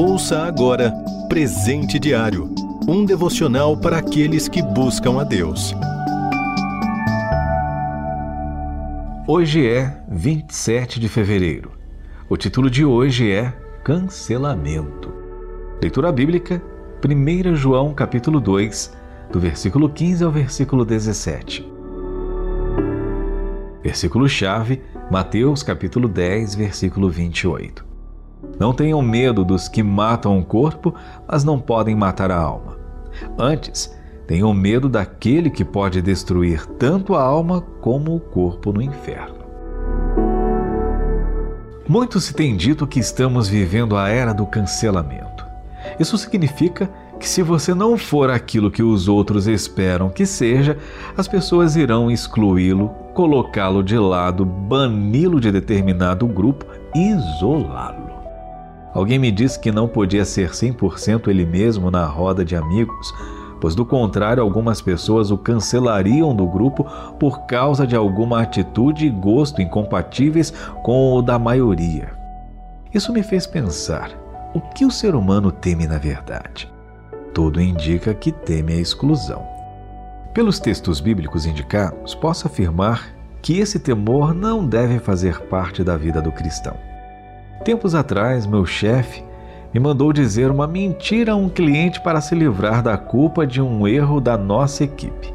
Ouça agora Presente Diário um devocional para aqueles que buscam a Deus. Hoje é 27 de fevereiro. O título de hoje é Cancelamento. Leitura bíblica, 1 João capítulo 2, do versículo 15 ao versículo 17. Versículo-chave, Mateus capítulo 10, versículo 28. Não tenham medo dos que matam o corpo, mas não podem matar a alma. Antes, tenham medo daquele que pode destruir tanto a alma como o corpo no inferno. Muito se tem dito que estamos vivendo a era do cancelamento. Isso significa que, se você não for aquilo que os outros esperam que seja, as pessoas irão excluí-lo, colocá-lo de lado, bani-lo de determinado grupo isolá-lo. Alguém me disse que não podia ser 100% ele mesmo na roda de amigos, pois do contrário, algumas pessoas o cancelariam do grupo por causa de alguma atitude e gosto incompatíveis com o da maioria. Isso me fez pensar: o que o ser humano teme na verdade? Tudo indica que teme a exclusão. Pelos textos bíblicos indicados, posso afirmar que esse temor não deve fazer parte da vida do cristão. Tempos atrás, meu chefe me mandou dizer uma mentira a um cliente para se livrar da culpa de um erro da nossa equipe.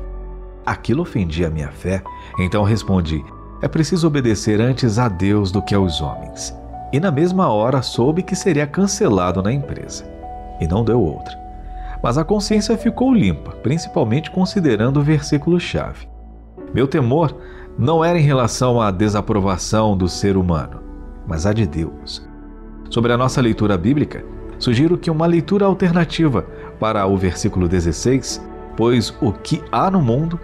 Aquilo ofendia a minha fé, então respondi: é preciso obedecer antes a Deus do que aos homens. E na mesma hora soube que seria cancelado na empresa. E não deu outra. Mas a consciência ficou limpa, principalmente considerando o versículo-chave. Meu temor não era em relação à desaprovação do ser humano, mas a de Deus. Sobre a nossa leitura bíblica, sugiro que uma leitura alternativa para o versículo 16, pois o que há no mundo,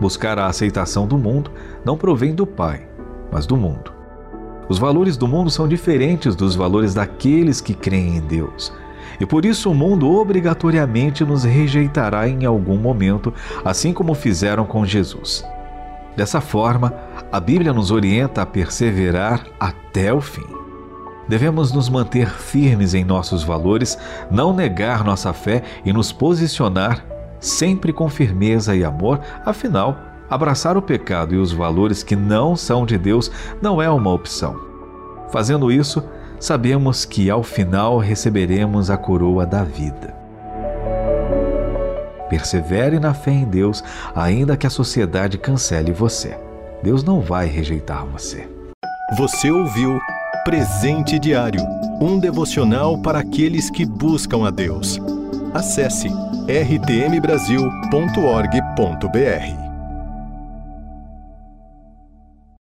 buscar a aceitação do mundo, não provém do Pai, mas do mundo. Os valores do mundo são diferentes dos valores daqueles que creem em Deus. E por isso o mundo obrigatoriamente nos rejeitará em algum momento, assim como fizeram com Jesus. Dessa forma, a Bíblia nos orienta a perseverar até o fim. Devemos nos manter firmes em nossos valores, não negar nossa fé e nos posicionar sempre com firmeza e amor, afinal, abraçar o pecado e os valores que não são de Deus não é uma opção. Fazendo isso, sabemos que ao final receberemos a coroa da vida. Persevere na fé em Deus, ainda que a sociedade cancele você. Deus não vai rejeitar você. Você ouviu Presente Diário um devocional para aqueles que buscam a Deus. Acesse rtmbrasil.org.br.